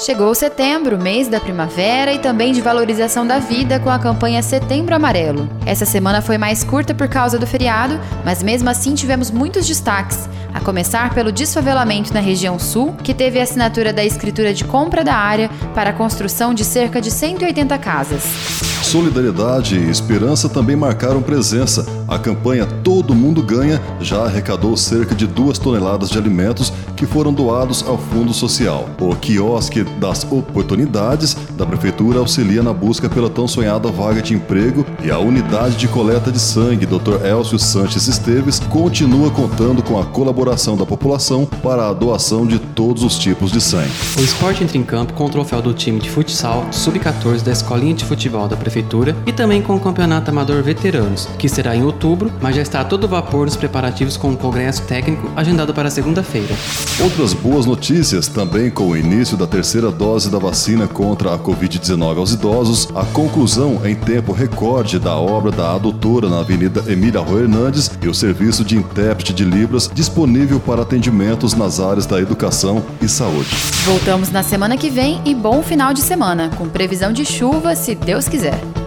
Chegou setembro, mês da primavera e também de valorização da vida com a campanha Setembro Amarelo. Essa semana foi mais curta por causa do feriado, mas mesmo assim tivemos muitos destaques, a começar pelo desfavelamento na região sul, que teve a assinatura da escritura de compra da área para a construção de cerca de 180 casas. Solidariedade e esperança também marcaram presença. A campanha Todo Mundo Ganha já arrecadou cerca de duas toneladas de alimentos que foram doados ao Fundo Social. O quiosque das oportunidades da Prefeitura auxilia na busca pela tão sonhada vaga de emprego e a unidade de coleta de sangue Dr. Elcio Sanches Esteves continua contando com a colaboração da população para a doação de todos os tipos de sangue. O esporte entra em campo com o troféu do time de futsal sub-14 da Escolinha de Futebol da Prefeitura e também com o Campeonato Amador Veteranos, que será em outubro, mas já está a todo vapor nos preparativos com o congresso técnico agendado para segunda-feira. Outras boas notícias também com o início da terceira dose da vacina contra a Covid-19 aos idosos, a conclusão em tempo recorde da obra da adutora na Avenida Emília Rui Hernandes e o serviço de intérprete de Libras disponível para atendimentos nas áreas da educação e saúde. Voltamos na semana que vem e bom final de semana, com previsão de chuva, se Deus quiser.